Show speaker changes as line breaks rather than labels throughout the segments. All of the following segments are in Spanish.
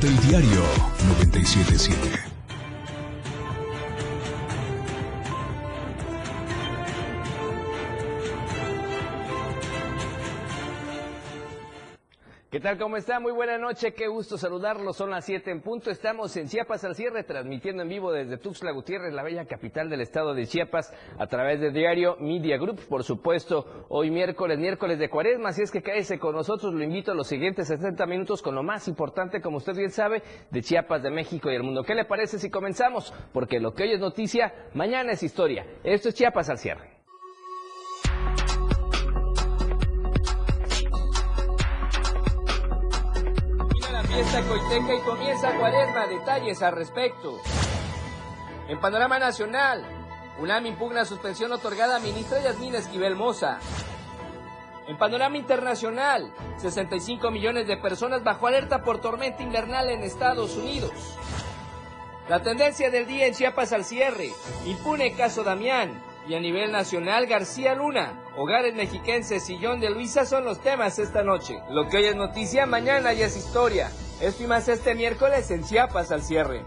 del diario 977.
¿Qué tal? ¿Cómo está? Muy buena noche, qué gusto saludarlos. Son las 7 en punto. Estamos en Chiapas al cierre, transmitiendo en vivo desde Tuxtla Gutiérrez, la bella capital del estado de Chiapas, a través del diario Media Group. Por supuesto, hoy miércoles, miércoles de cuaresma. Así es que cállese con nosotros. Lo invito a los siguientes 60 minutos con lo más importante, como usted bien sabe, de Chiapas, de México y el mundo. ¿Qué le parece si comenzamos? Porque lo que hoy es noticia, mañana es historia. Esto es Chiapas al cierre. Fiesta y comienza. Detalles al respecto. En panorama nacional, UNAM impugna suspensión otorgada a ministra Yasmina Esquivel Moza. En panorama internacional, 65 millones de personas bajo alerta por tormenta invernal en Estados Unidos. La tendencia del día en Chiapas al cierre, impune caso Damián. Y a nivel nacional, García Luna, Hogares Mexiquenses, Sillón de Luisa son los temas esta noche. Lo que hoy es noticia, mañana ya es historia. Esto y más este miércoles en Chiapas al cierre.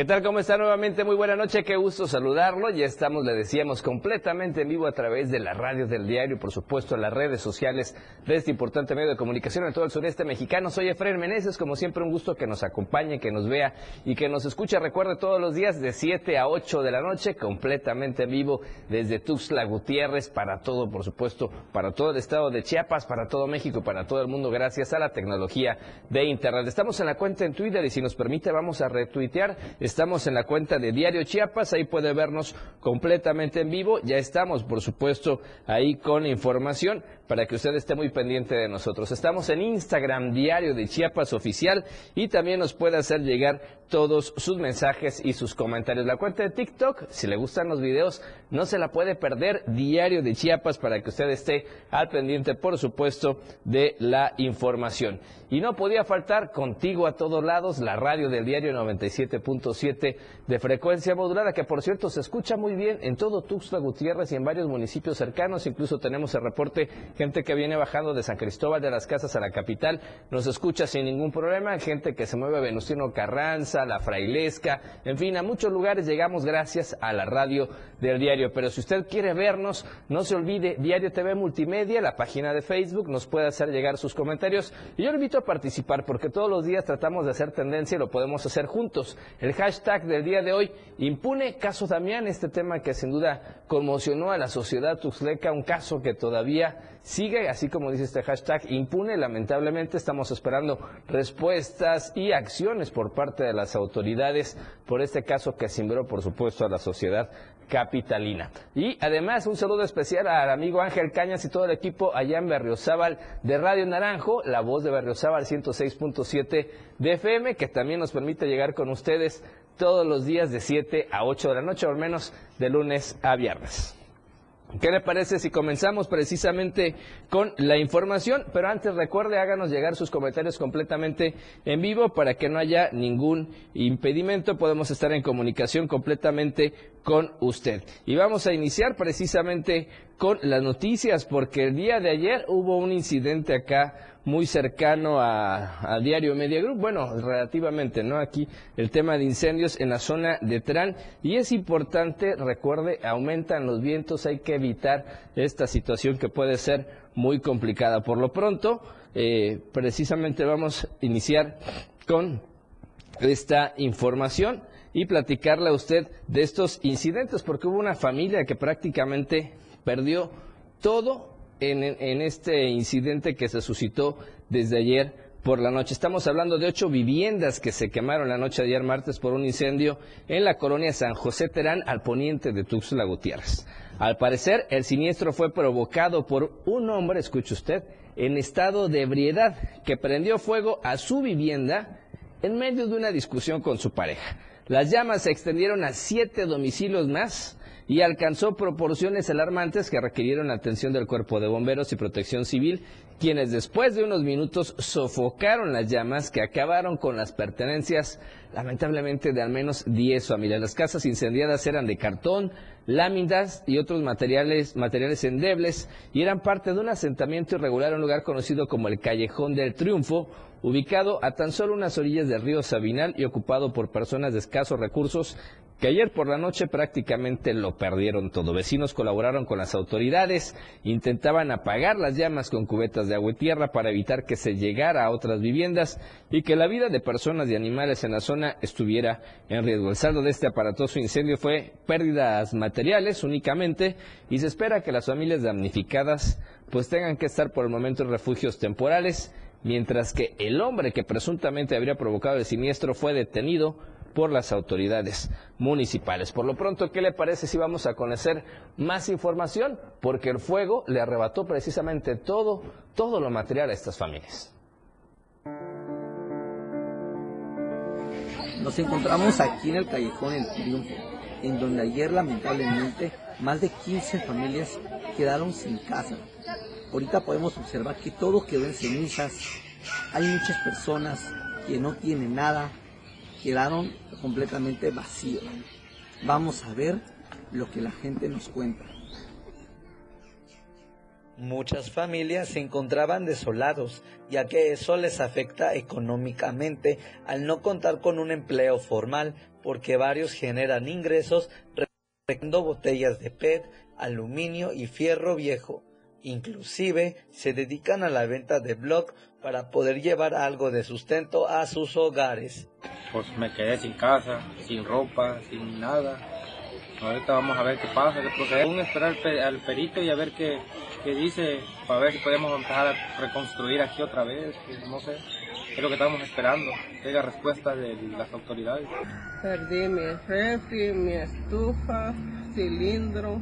¿Qué tal? ¿Cómo está nuevamente? Muy buena noche, qué gusto saludarlo. Ya estamos, le decíamos, completamente en vivo a través de la radio del diario, por supuesto, las redes sociales de este importante medio de comunicación en todo el sureste mexicano. Soy Efraín Meneses, como siempre un gusto que nos acompañe, que nos vea y que nos escuche. Recuerde todos los días de 7 a 8 de la noche, completamente en vivo desde Tuxtla Gutiérrez para todo, por supuesto, para todo el estado de Chiapas, para todo México, para todo el mundo, gracias a la tecnología de Internet. Estamos en la cuenta en Twitter y si nos permite vamos a retuitear Estamos en la cuenta de Diario Chiapas, ahí puede vernos completamente en vivo. Ya estamos, por supuesto, ahí con información para que usted esté muy pendiente de nosotros. Estamos en Instagram, Diario de Chiapas Oficial, y también nos puede hacer llegar todos sus mensajes y sus comentarios. La cuenta de TikTok, si le gustan los videos, no se la puede perder, Diario de Chiapas, para que usted esté al pendiente, por supuesto, de la información. Y no podía faltar contigo a todos lados la radio del diario 97.7 de frecuencia modulada, que por cierto se escucha muy bien en todo Tuxtla Gutiérrez y en varios municipios cercanos. Incluso tenemos el reporte, gente que viene bajando de San Cristóbal de las Casas a la capital, nos escucha sin ningún problema. Gente que se mueve a Venustiano Carranza, La Frailesca, en fin, a muchos lugares llegamos gracias a la radio del diario. Pero si usted quiere vernos, no se olvide Diario TV Multimedia, la página de Facebook, nos puede hacer llegar sus comentarios. Y yo le invito a participar porque todos los días tratamos de hacer tendencia y lo podemos hacer juntos. El hashtag del día de hoy, impune caso Damián, este tema que sin duda conmocionó a la sociedad tuxleca, un caso que todavía sigue, así como dice este hashtag, impune. Lamentablemente estamos esperando respuestas y acciones por parte de las autoridades por este caso que simbró, por supuesto, a la sociedad capitalina. Y además un saludo especial al amigo Ángel Cañas y todo el equipo allá en Berriozábal de Radio Naranjo, la voz de Berriozábal 106.7 de FM, que también nos permite llegar con ustedes todos los días de 7 a 8 de la noche, o al menos de lunes a viernes. ¿Qué le parece si comenzamos precisamente con la información? Pero antes recuerde, háganos llegar sus comentarios completamente en vivo para que no haya ningún impedimento. Podemos estar en comunicación completamente con usted. Y vamos a iniciar precisamente con las noticias, porque el día de ayer hubo un incidente acá muy cercano a, Diario Media Group, bueno, relativamente, ¿no? Aquí el tema de incendios en la zona de Trán y es importante, recuerde, aumentan los vientos, hay que evitar esta situación que puede ser muy complicada. Por lo pronto, eh, precisamente vamos a iniciar con esta información y platicarle a usted de estos incidentes, porque hubo una familia que prácticamente perdió todo en, este incidente que se suscitó desde ayer por la noche. Estamos hablando de ocho viviendas que se quemaron la noche de ayer martes por un incendio en la colonia San José Terán, al poniente de Tuxtla Gutiérrez. Al parecer, el siniestro fue provocado por un hombre, escuche usted, en estado de ebriedad, que prendió fuego a su vivienda en medio de una discusión con su pareja. Las llamas se extendieron a siete domicilios más y alcanzó proporciones alarmantes que requirieron atención del cuerpo de bomberos y protección civil, quienes después de unos minutos sofocaron las llamas que acabaron con las pertenencias lamentablemente de al menos 10 familias. Las casas incendiadas eran de cartón, láminas y otros materiales, materiales endebles y eran parte de un asentamiento irregular en un lugar conocido como el Callejón del Triunfo, ubicado a tan solo unas orillas del río Sabinal y ocupado por personas de escasos recursos que ayer por la noche prácticamente lo perdieron todo. Vecinos colaboraron con las autoridades, intentaban apagar las llamas con cubetas de agua y tierra para evitar que se llegara a otras viviendas y que la vida de personas y animales en la zona estuviera en riesgo. El saldo de este aparatoso incendio fue pérdidas materiales únicamente y se espera que las familias damnificadas pues tengan que estar por el momento en refugios temporales, mientras que el hombre que presuntamente habría provocado el siniestro fue detenido por las autoridades municipales. Por lo pronto, ¿qué le parece si vamos a conocer más información? Porque el fuego le arrebató precisamente todo, todo lo material a estas familias.
Nos encontramos aquí en el Callejón El Triunfo, en donde ayer lamentablemente más de 15 familias quedaron sin casa. Ahorita podemos observar que todo quedó en cenizas. Hay muchas personas que no tienen nada, quedaron completamente vacíos. Vamos a ver lo que la gente nos cuenta.
Muchas familias se encontraban desolados, ya que eso les afecta económicamente al no contar con un empleo formal, porque varios generan ingresos recogiendo botellas de PET, aluminio y fierro viejo. Inclusive se dedican a la venta de blog para poder llevar algo de sustento a sus hogares.
Pues me quedé sin casa, sin ropa, sin nada. Ahorita vamos a ver qué pasa, qué Aún esperar al perito y a ver qué, qué, dice, para ver si podemos empezar a reconstruir aquí otra vez, no sé. Es lo que estamos esperando, que haya respuesta de las autoridades.
Perdí mi refri, mi estufa, cilindro,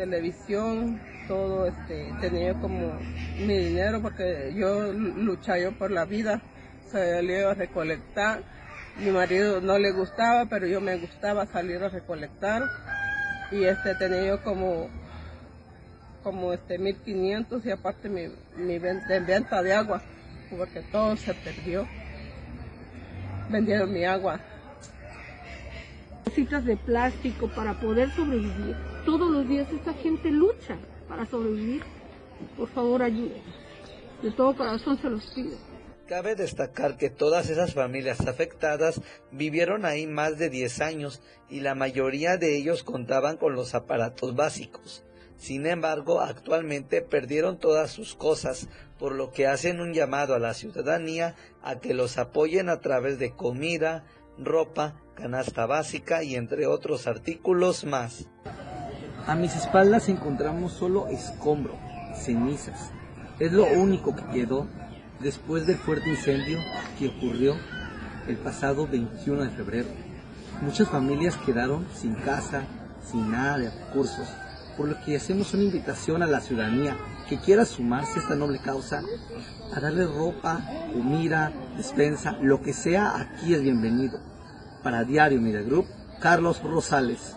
televisión, todo, este, tenía como mi dinero porque yo luchaba yo por la vida, salí a recolectar, mi marido no le gustaba, pero yo me gustaba salir a recolectar. Y este tenía como como este 1500 y aparte mi, mi venta de agua porque todo se perdió. Vendieron mi agua
cositas de plástico para poder sobrevivir todos los días esta gente lucha para sobrevivir. Por favor, ayúdenos. De todo corazón se los pido.
Cabe destacar que todas esas familias afectadas vivieron ahí más de 10 años y la mayoría de ellos contaban con los aparatos básicos. Sin embargo, actualmente perdieron todas sus cosas, por lo que hacen un llamado a la ciudadanía a que los apoyen a través de comida, ropa, canasta básica y entre otros artículos más.
A mis espaldas encontramos solo escombro, cenizas. Es lo único que quedó después del fuerte incendio que ocurrió el pasado 21 de febrero. Muchas familias quedaron sin casa, sin nada de recursos, por lo que hacemos una invitación a la ciudadanía que quiera sumarse a esta noble causa, a darle ropa, comida, despensa, lo que sea, aquí es bienvenido. Para Diario Media Group, Carlos Rosales.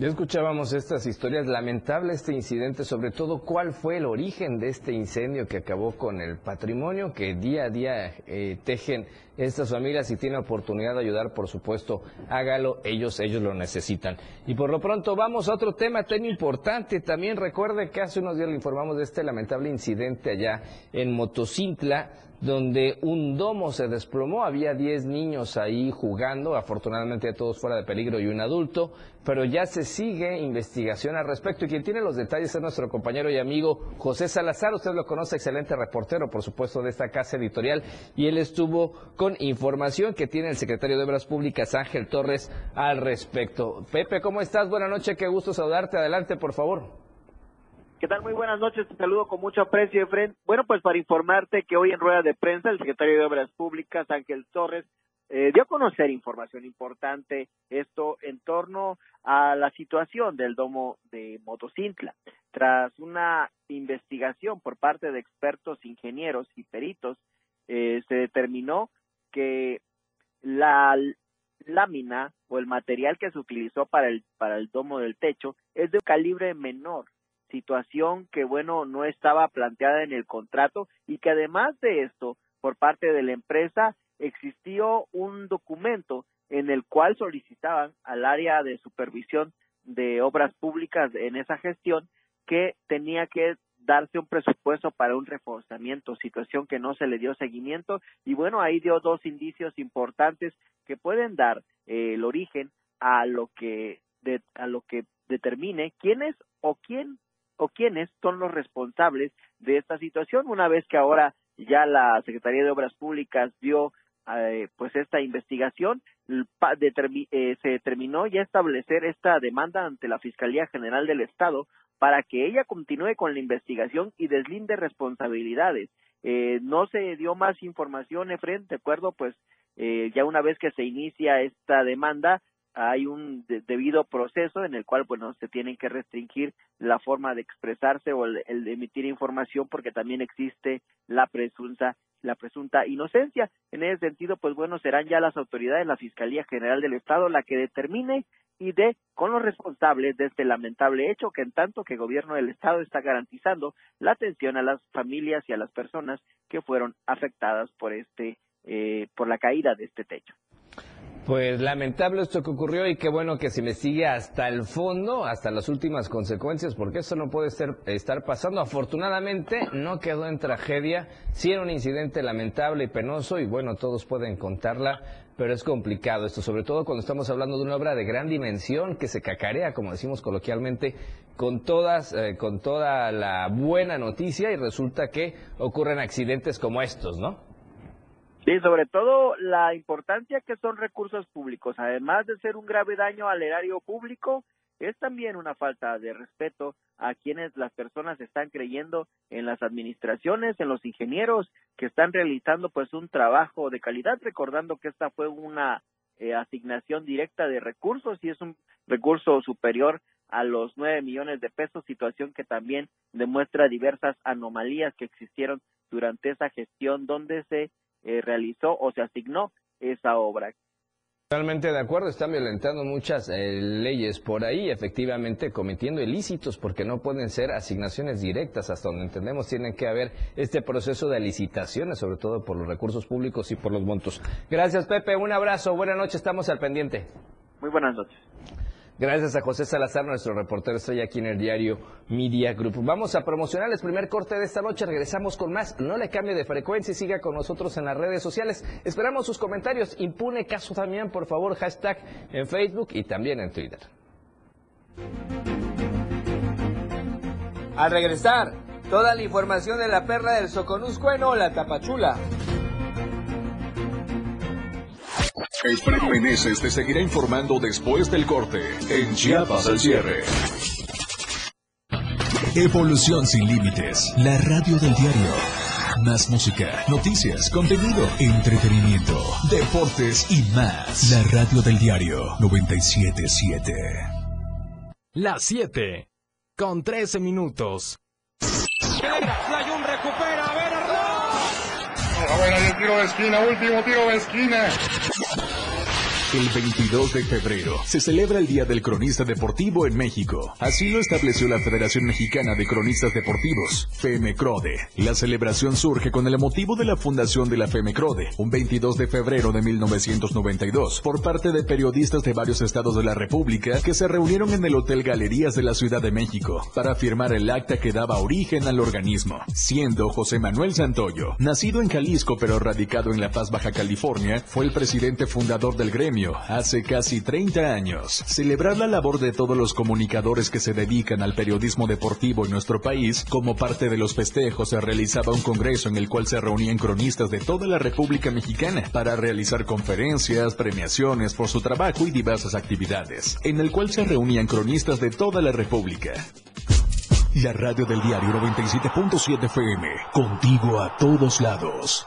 Ya escuchábamos estas historias, lamentable este incidente, sobre todo cuál fue el origen de este incendio que acabó con el patrimonio que día a día eh, tejen estas familias. Si tiene oportunidad de ayudar, por supuesto, hágalo, ellos, ellos lo necesitan. Y por lo pronto vamos a otro tema tan importante. También recuerde que hace unos días le informamos de este lamentable incidente allá en Motocintla, donde un domo se desplomó, había 10 niños ahí jugando, afortunadamente todos fuera de peligro y un adulto, pero ya se sigue investigación al respecto. Y quien tiene los detalles es nuestro compañero y amigo José Salazar, usted lo conoce, excelente reportero, por supuesto, de esta casa editorial. Y él estuvo con información que tiene el secretario de Obras Públicas Ángel Torres al respecto. Pepe, ¿cómo estás? Buenas noches, qué gusto saludarte, adelante, por favor.
¿Qué tal? Muy buenas noches, te saludo con mucho aprecio, Efren. Bueno, pues para informarte que hoy en rueda de prensa el secretario de Obras Públicas, Ángel Torres, eh, dio a conocer información importante, esto en torno a la situación del domo de Motocintla. tras una investigación por parte de expertos ingenieros y peritos, eh, se determinó que la lámina o el material que se utilizó para el, para el domo del techo es de calibre menor, situación que, bueno, no estaba planteada en el contrato y que además de esto, por parte de la empresa, existió un documento en el cual solicitaban al área de supervisión de obras públicas en esa gestión que tenía que darse un presupuesto para un reforzamiento, situación que no se le dio seguimiento. Y bueno, ahí dio dos indicios importantes que pueden dar eh, el origen a lo que de, a lo que determine quiénes o quién o quiénes son los responsables de esta situación una vez que ahora ya la Secretaría de Obras Públicas dio eh, pues esta investigación eh, se determinó ya establecer esta demanda ante la Fiscalía General del Estado para que ella continúe con la investigación y deslinde responsabilidades. Eh, no se dio más información, Efren, de acuerdo, pues eh, ya una vez que se inicia esta demanda, hay un debido proceso en el cual, bueno, se tienen que restringir la forma de expresarse o el, de emitir información porque también existe la presunta la presunta inocencia. En ese sentido, pues bueno, serán ya las autoridades, la Fiscalía General del Estado, la que determine y dé con los responsables de este lamentable hecho que en tanto que gobierno del Estado está garantizando la atención a las familias y a las personas que fueron afectadas por este eh, por la caída de este techo.
Pues lamentable esto que ocurrió y qué bueno que se investigue hasta el fondo, hasta las últimas consecuencias, porque esto no puede ser, estar pasando. Afortunadamente no quedó en tragedia, sí era un incidente lamentable y penoso y bueno, todos pueden contarla, pero es complicado esto, sobre todo cuando estamos hablando de una obra de gran dimensión que se cacarea, como decimos coloquialmente, con todas, eh, con toda la buena noticia y resulta que ocurren accidentes como estos, ¿no?
Sí, sobre todo la importancia que son recursos públicos, además de ser un grave daño al erario público, es también una falta de respeto a quienes las personas están creyendo en las administraciones, en los ingenieros que están realizando pues un trabajo de calidad, recordando que esta fue una eh, asignación directa de recursos y es un recurso superior a los nueve millones de pesos, situación que también demuestra diversas anomalías que existieron durante esa gestión donde se eh, realizó o se asignó esa obra.
Totalmente de acuerdo, están violentando muchas eh, leyes por ahí, efectivamente cometiendo ilícitos, porque no pueden ser asignaciones directas, hasta donde entendemos tienen que haber este proceso de licitaciones, sobre todo por los recursos públicos y por los montos. Gracias Pepe, un abrazo, buenas noches, estamos al pendiente.
Muy buenas noches.
Gracias a José Salazar, nuestro reportero estrella aquí en el diario Media Group. Vamos a promocionar el primer corte de esta noche. Regresamos con más. No le cambie de frecuencia y siga con nosotros en las redes sociales. Esperamos sus comentarios. Impune caso también, por favor, hashtag en Facebook y también en Twitter.
Al regresar, toda la información de la perla del Soconusco en la Tapachula.
Efraín Meneses te seguirá informando después del corte en Chiapas al cierre. Evolución sin límites, la radio del diario. Más música, noticias, contenido, entretenimiento, deportes y más. La radio del diario 977.
Las 7 con 13 minutos.
Layun recupera, a ver.
A ver, ahí el tiro de esquina, último tiro de esquina.
El 22 de febrero se celebra el Día del Cronista Deportivo en México. Así lo estableció la Federación Mexicana de Cronistas Deportivos, FEMECRODE. La celebración surge con el motivo de la fundación de la FEMECRODE, un 22 de febrero de 1992, por parte de periodistas de varios estados de la República que se reunieron en el Hotel Galerías de la Ciudad de México para firmar el acta que daba origen al organismo, siendo José Manuel Santoyo, nacido en Jalisco pero radicado en La Paz, Baja California, fue el presidente fundador del gremio hace casi 30 años. Celebrar la labor de todos los comunicadores que se dedican al periodismo deportivo en nuestro país, como parte de los festejos se realizaba un congreso en el cual se reunían cronistas de toda la República Mexicana para realizar conferencias, premiaciones por su trabajo y diversas actividades, en el cual se reunían cronistas de toda la República. La radio del diario 97.7 FM, contigo a todos lados.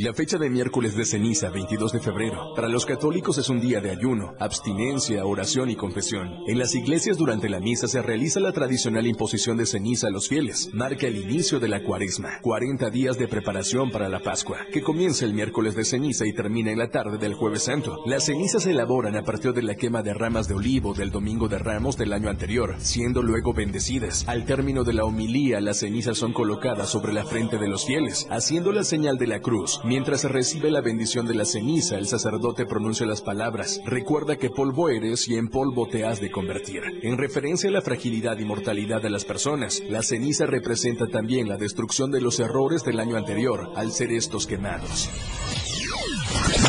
La fecha de miércoles de ceniza, 22 de febrero, para los católicos es un día de ayuno, abstinencia, oración y confesión. En las iglesias durante la misa se realiza la tradicional imposición de ceniza a los fieles. Marca el inicio de la cuaresma, 40 días de preparación para la Pascua, que comienza el miércoles de ceniza y termina en la tarde del jueves santo. Las cenizas se elaboran a partir de la quema de ramas de olivo del domingo de ramos del año anterior, siendo luego bendecidas. Al término de la homilía, las cenizas son colocadas sobre la frente de los fieles, haciendo la señal de la cruz. Mientras recibe la bendición de la ceniza, el sacerdote pronuncia las palabras, recuerda que polvo eres y en polvo te has de convertir. En referencia a la fragilidad y mortalidad de las personas, la ceniza representa también la destrucción de los errores del año anterior al ser estos quemados.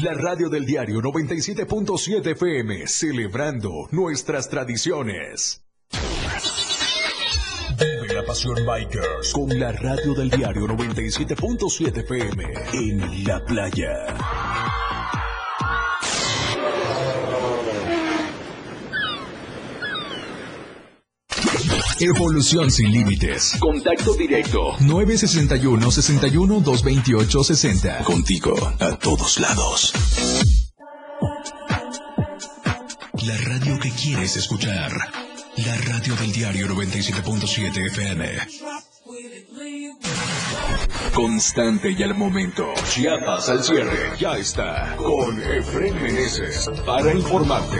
La radio del diario 97.7 FM, celebrando nuestras tradiciones. La pasión Bikers con la radio del diario 97.7 FM en la playa. Evolución sin límites. Contacto directo. 961 61 228 60. Contigo a todos lados. La radio que quieres escuchar. La radio del diario 97.7 FM. Constante y al momento. Chiapas al cierre. Ya está. Con Efren Meneses. Para informarte.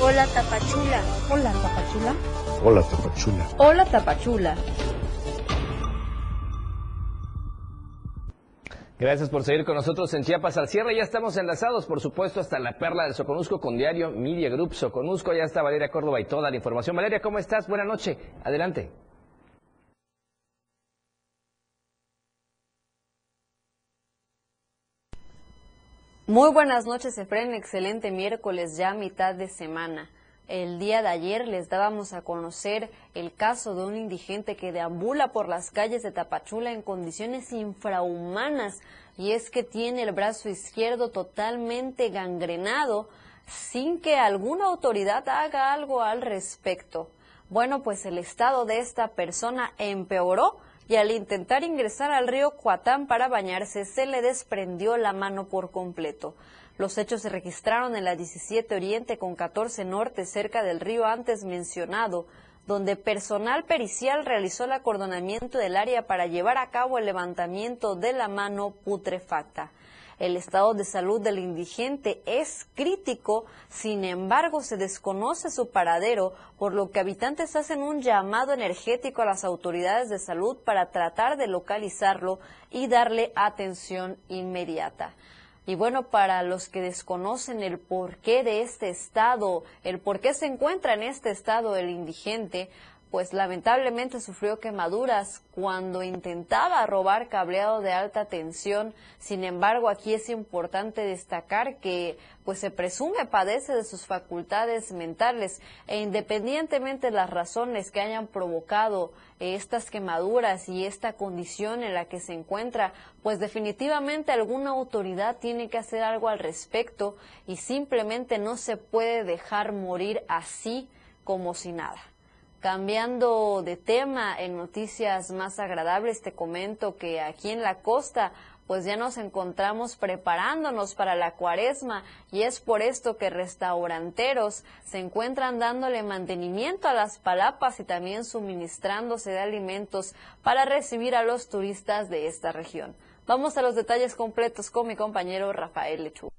Hola Tapachula.
Hola Tapachula.
Hola Tapachula.
Hola Tapachula.
Gracias por seguir con nosotros en Chiapas al cierre. Ya estamos enlazados, por supuesto, hasta la perla del Soconusco con Diario Media Group Soconusco. Ya está Valeria Córdoba y toda la información. Valeria, ¿cómo estás? Buenas noches. Adelante.
Muy buenas noches, Efren. Excelente miércoles, ya mitad de semana. El día de ayer les dábamos a conocer el caso de un indigente que deambula por las calles de Tapachula en condiciones infrahumanas y es que tiene el brazo izquierdo totalmente gangrenado sin que alguna autoridad haga algo al respecto. Bueno, pues el estado de esta persona empeoró y al intentar ingresar al río Cuatán para bañarse se le desprendió la mano por completo. Los hechos se registraron en la 17 Oriente con 14 Norte cerca del río antes mencionado, donde personal pericial realizó el acordonamiento del área para llevar a cabo el levantamiento de la mano putrefacta. El estado de salud del indigente es crítico, sin embargo se desconoce su paradero, por lo que habitantes hacen un llamado energético a las autoridades de salud para tratar de localizarlo y darle atención inmediata. Y bueno, para los que desconocen el porqué de este estado, el por qué se encuentra en este estado el indigente, pues lamentablemente sufrió quemaduras cuando intentaba robar cableado de alta tensión. Sin embargo, aquí es importante destacar que pues se presume padece de sus facultades mentales e independientemente de las razones que hayan provocado estas quemaduras y esta condición en la que se encuentra, pues definitivamente alguna autoridad tiene que hacer algo al respecto y simplemente no se puede dejar morir así como si nada. Cambiando de tema, en noticias más agradables te comento que aquí en la costa pues ya nos encontramos preparándonos para la cuaresma y es por esto que restauranteros se encuentran dándole mantenimiento a las palapas y también suministrándose de alimentos para recibir a los turistas de esta región. Vamos a los detalles completos con mi compañero Rafael Lechuga.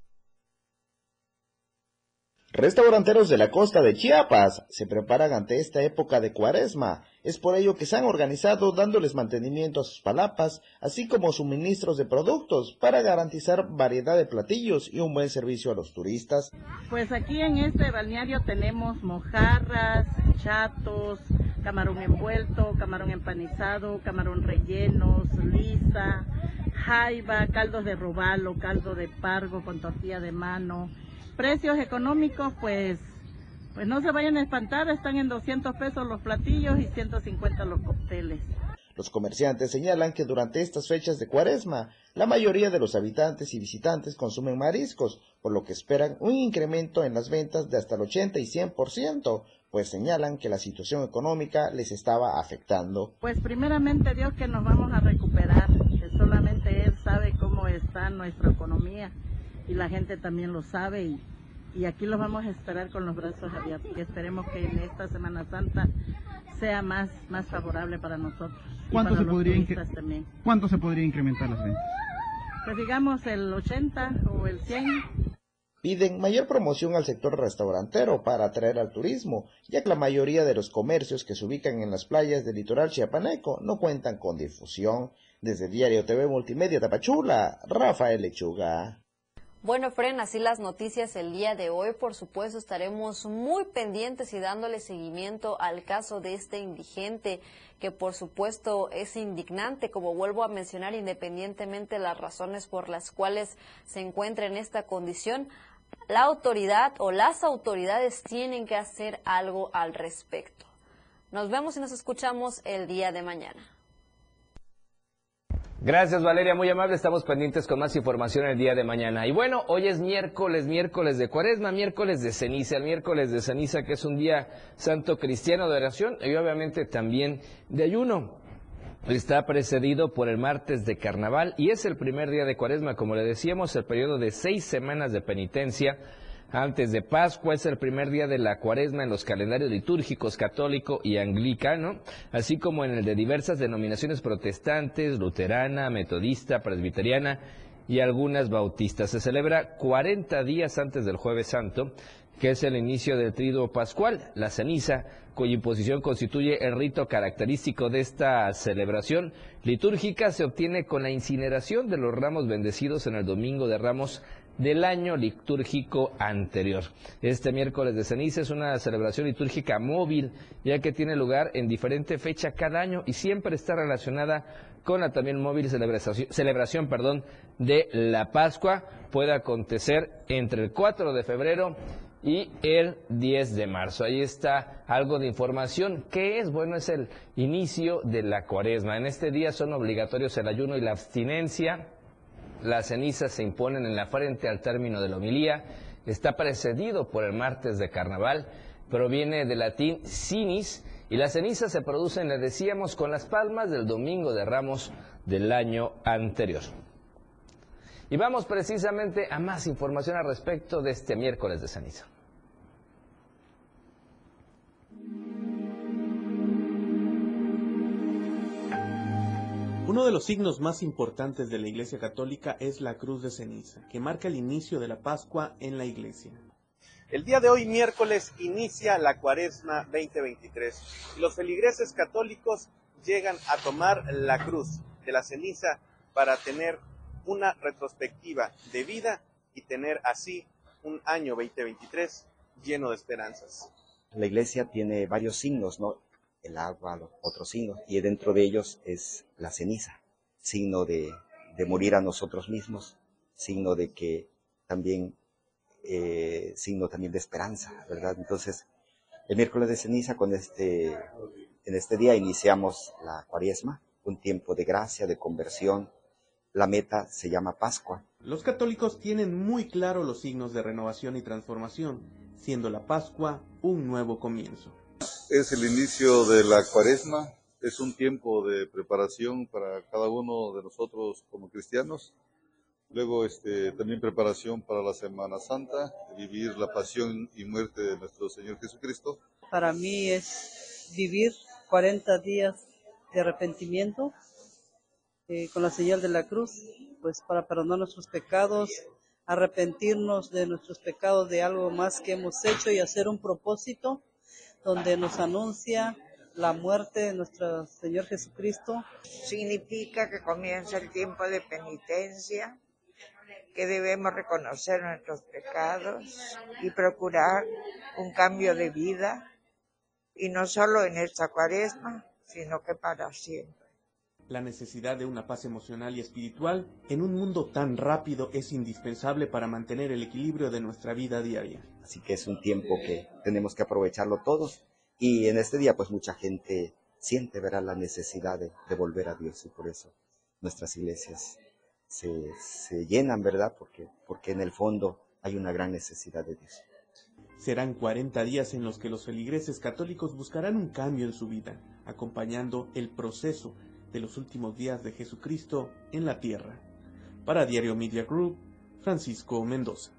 Restauranteros de la costa de Chiapas se preparan ante esta época de cuaresma. Es por ello que se han organizado dándoles mantenimiento a sus palapas, así como suministros de productos para garantizar variedad de platillos y un buen servicio a los turistas.
Pues aquí en este balneario tenemos mojarras, chatos, camarón envuelto, camarón empanizado, camarón rellenos, lisa, jaiba, caldos de robalo, caldo de pargo con tortilla de mano, precios económicos, pues, pues no se vayan a espantar, están en 200 pesos los platillos y 150 los cócteles.
Los comerciantes señalan que durante estas fechas de cuaresma, la mayoría de los habitantes y visitantes consumen mariscos, por lo que esperan un incremento en las ventas de hasta el 80 y 100%, pues señalan que la situación económica les estaba afectando.
Pues primeramente Dios que nos vamos a recuperar, que solamente está nuestra economía y la gente también lo sabe y, y aquí los vamos a esperar con los brazos abiertos y esperemos que en esta Semana Santa sea más, más favorable para nosotros.
¿Cuánto,
para
se podría,
también.
¿Cuánto se podría incrementar las ventas?
Pues digamos el 80 o el 100.
Piden mayor promoción al sector restaurantero para atraer al turismo, ya que la mayoría de los comercios que se ubican en las playas del litoral chiapaneco no cuentan con difusión. Desde Diario TV Multimedia Tapachula, Rafael Lechuga.
Bueno, Fren, así las noticias el día de hoy. Por supuesto, estaremos muy pendientes y dándole seguimiento al caso de este indigente, que por supuesto es indignante, como vuelvo a mencionar, independientemente de las razones por las cuales se encuentra en esta condición. La autoridad o las autoridades tienen que hacer algo al respecto. Nos vemos y nos escuchamos el día de mañana.
Gracias Valeria, muy amable. Estamos pendientes con más información el día de mañana. Y bueno, hoy es miércoles, miércoles de cuaresma, miércoles de ceniza, el miércoles de ceniza que es un día santo cristiano de oración y obviamente también de ayuno. Está precedido por el martes de carnaval y es el primer día de cuaresma, como le decíamos, el periodo de seis semanas de penitencia antes de Pascua, es el primer día de la cuaresma en los calendarios litúrgicos católico y anglicano, así como en el de diversas denominaciones protestantes, luterana, metodista, presbiteriana y algunas bautistas. Se celebra 40 días antes del jueves santo, que es el inicio del triduo pascual, la ceniza, cuya imposición constituye el rito característico de esta celebración litúrgica, se obtiene con la incineración de los ramos bendecidos en el domingo de ramos del año litúrgico anterior. Este miércoles de ceniza es una celebración litúrgica móvil, ya que tiene lugar en diferente fecha cada año y siempre está relacionada con la también móvil celebración, celebración perdón, de la Pascua. Puede acontecer entre el 4 de febrero y el 10 de marzo. Ahí está algo de información. ¿Qué es? Bueno, es el inicio de la cuaresma. En este día son obligatorios el ayuno y la abstinencia las cenizas se imponen en la frente al término de la homilía. Está precedido por el martes de carnaval. Proviene del latín cinis y las cenizas se producen, le decíamos, con las palmas del domingo de ramos del año anterior. Y vamos precisamente a más información al respecto de este miércoles de ceniza.
Uno de los signos más importantes de la Iglesia Católica es la cruz de ceniza, que marca el inicio de la Pascua en la Iglesia.
El día de hoy, miércoles, inicia la Cuaresma 2023 y los feligreses católicos llegan a tomar la cruz de la ceniza para tener una retrospectiva de vida y tener así un año 2023 lleno de esperanzas.
La iglesia tiene varios signos, ¿no? El agua, los otros signos, y dentro de ellos es la ceniza, signo de, morir a nosotros mismos, signo de que también, eh, signo también de esperanza, ¿verdad? Entonces, el miércoles de ceniza, con este, en este día iniciamos la cuaresma, un tiempo de gracia, de conversión. La meta se llama Pascua.
Los católicos tienen muy claro los signos de renovación y transformación, siendo la Pascua un nuevo comienzo.
Es el inicio de la cuaresma, es un tiempo de preparación para cada uno de nosotros como cristianos. Luego este, también preparación para la Semana Santa, vivir la pasión y muerte de nuestro Señor Jesucristo.
Para mí es vivir 40 días de arrepentimiento eh, con la señal de la cruz, pues para perdonar nuestros pecados, arrepentirnos de nuestros pecados, de algo más que hemos hecho y hacer un propósito donde nos anuncia la muerte de nuestro Señor Jesucristo.
Significa que comienza el tiempo de penitencia, que debemos reconocer nuestros pecados y procurar un cambio de vida, y no solo en esta cuaresma, sino que para siempre.
La necesidad de una paz emocional y espiritual en un mundo tan rápido es indispensable para mantener el equilibrio de nuestra vida diaria.
Así que es un tiempo que tenemos que aprovecharlo todos y en este día pues mucha gente siente, verá la necesidad de, volver a Dios y por eso nuestras iglesias se, se llenan, ¿verdad? Porque, porque en el fondo hay una gran necesidad de Dios.
Serán 40 días en los que los feligreses católicos buscarán un cambio en su vida, acompañando el proceso los últimos días de Jesucristo en la tierra. Para Diario Media Group, Francisco Mendoza.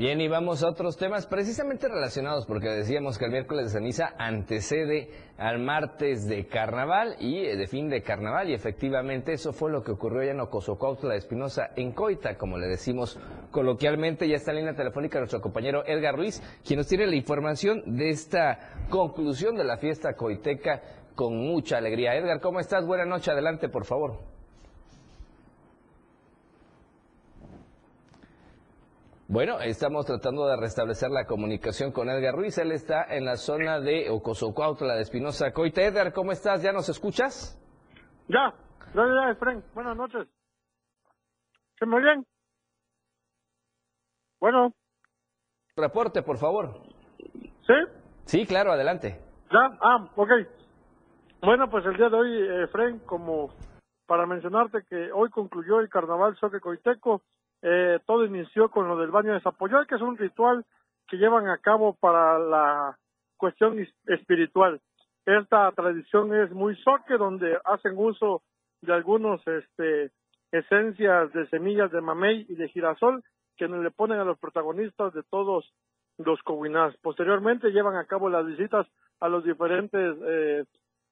Bien, y vamos a otros temas precisamente relacionados, porque decíamos que el miércoles de ceniza antecede al martes de carnaval y eh, de fin de carnaval, y efectivamente eso fue lo que ocurrió ya en Ocosocuautla de Espinosa, en Coita, como le decimos coloquialmente. Ya está en línea telefónica nuestro compañero Edgar Ruiz, quien nos tiene la información de esta conclusión de la fiesta coiteca con mucha alegría. Edgar, ¿cómo estás? Buenas noches, adelante, por favor. Bueno, estamos tratando de restablecer la comunicación con Edgar Ruiz. Él está en la zona de Ocosocuautla de Espinosa Coita. Edgar, ¿cómo estás? ¿Ya nos escuchas?
Ya, ya, Efren. Buenas noches. ¿Se me oyen? Bueno.
Reporte, por favor.
¿Sí?
Sí, claro, adelante.
Ya, ah, ok. Bueno, pues el día de hoy, Efren, como para mencionarte que hoy concluyó el Carnaval Soque Coiteco, eh, todo inició con lo del baño de Zapoyoy, que es un ritual que llevan a cabo para la cuestión espiritual. Esta tradición es muy soque, donde hacen uso de algunos este, esencias de semillas de mamey y de girasol que le ponen a los protagonistas de todos los coguinás. Posteriormente llevan a cabo las visitas a los diferentes eh,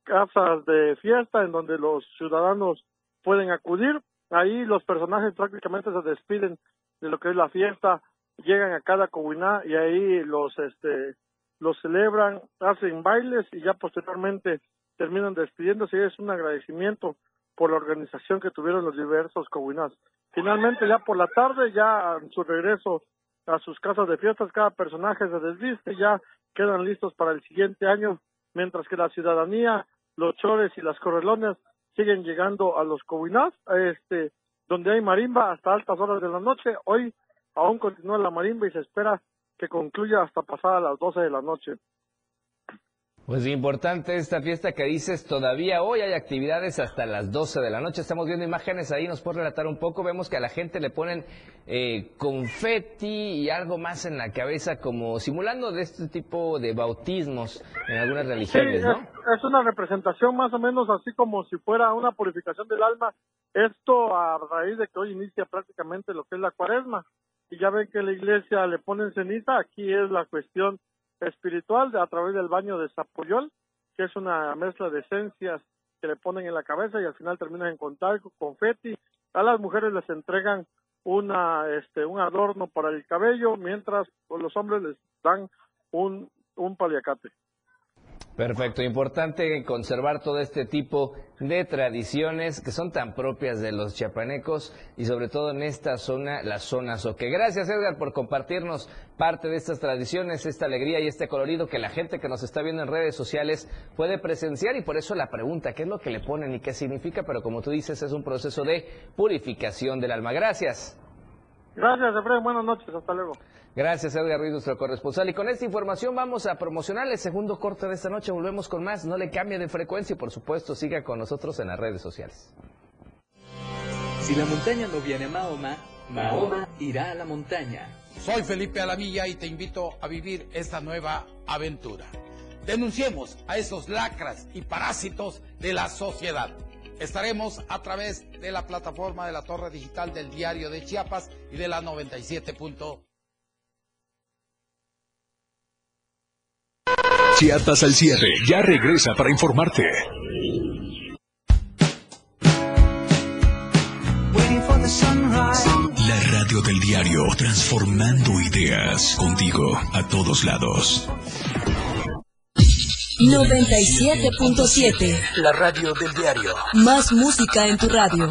casas de fiesta en donde los ciudadanos pueden acudir Ahí los personajes prácticamente se despiden de lo que es la fiesta, llegan a cada comunidad y ahí los este los celebran, hacen bailes y ya posteriormente terminan despidiéndose y es un agradecimiento por la organización que tuvieron los diversos comunidades. Finalmente ya por la tarde, ya en su regreso a sus casas de fiestas, cada personaje se desviste, ya quedan listos para el siguiente año, mientras que la ciudadanía, los chores y las correlones siguen llegando a los Cobinás, este, donde hay marimba hasta altas horas de la noche. Hoy aún continúa la marimba y se espera que concluya hasta pasada las 12 de la noche.
Pues importante esta fiesta que dices, todavía hoy hay actividades hasta las 12 de la noche. Estamos viendo imágenes ahí, nos puedes relatar un poco. Vemos que a la gente le ponen eh, confeti y algo más en la cabeza, como simulando de este tipo de bautismos en algunas religiones, ¿no?
Es, una representación más o menos así como si fuera una purificación del alma. Esto a raíz de que hoy inicia prácticamente lo que es la cuaresma. Y ya ven que la iglesia le ponen ceniza, aquí es la cuestión espiritual a través del baño de Zapoyol, que es una mezcla de esencias que le ponen en la cabeza y al final terminan en contacto con confeti. A las mujeres les entregan una este un adorno para el cabello, mientras los hombres les dan un un paliacate.
Perfecto, importante conservar todo este tipo de tradiciones que son tan propias de los chiapanecos y sobre todo en esta zona, la zona Soque. Gracias Edgar por compartirnos parte de estas tradiciones, esta alegría y este colorido que la gente que nos está viendo en redes sociales puede presenciar y por eso la pregunta, ¿qué es lo que le ponen y qué significa? Pero como tú dices, es un proceso de purificación del alma. Gracias.
Gracias, Efraín. Buenas noches. Hasta luego.
Gracias, Edgar Ruiz, nuestro corresponsal. Y con esta información vamos a promocionar el segundo corte de esta noche. Volvemos con más. No le cambie de frecuencia y, por supuesto, siga con nosotros en las redes sociales.
Si la montaña no viene a Mahoma, Mahoma irá a la montaña.
Soy Felipe Alamilla y te invito a vivir esta nueva aventura. Denunciemos a esos lacras y parásitos de la sociedad. Estaremos a través de la plataforma de la Torre Digital del Diario de Chiapas y de la 97.
Chiapas al cierre ya regresa para informarte. La radio del diario, transformando ideas contigo a todos lados.
97.7.
La radio del diario.
Más música en tu radio.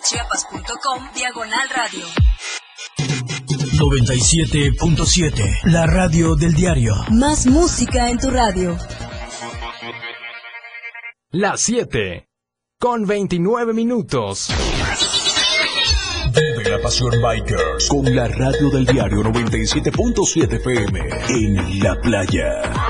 www.diariodechiapas.com Diagonal Radio.
97.7. La radio del diario.
Más música en tu radio.
Las 7. Con 29 minutos.
Vive la pasión Bikers con la radio del diario 97.7 PM en la playa.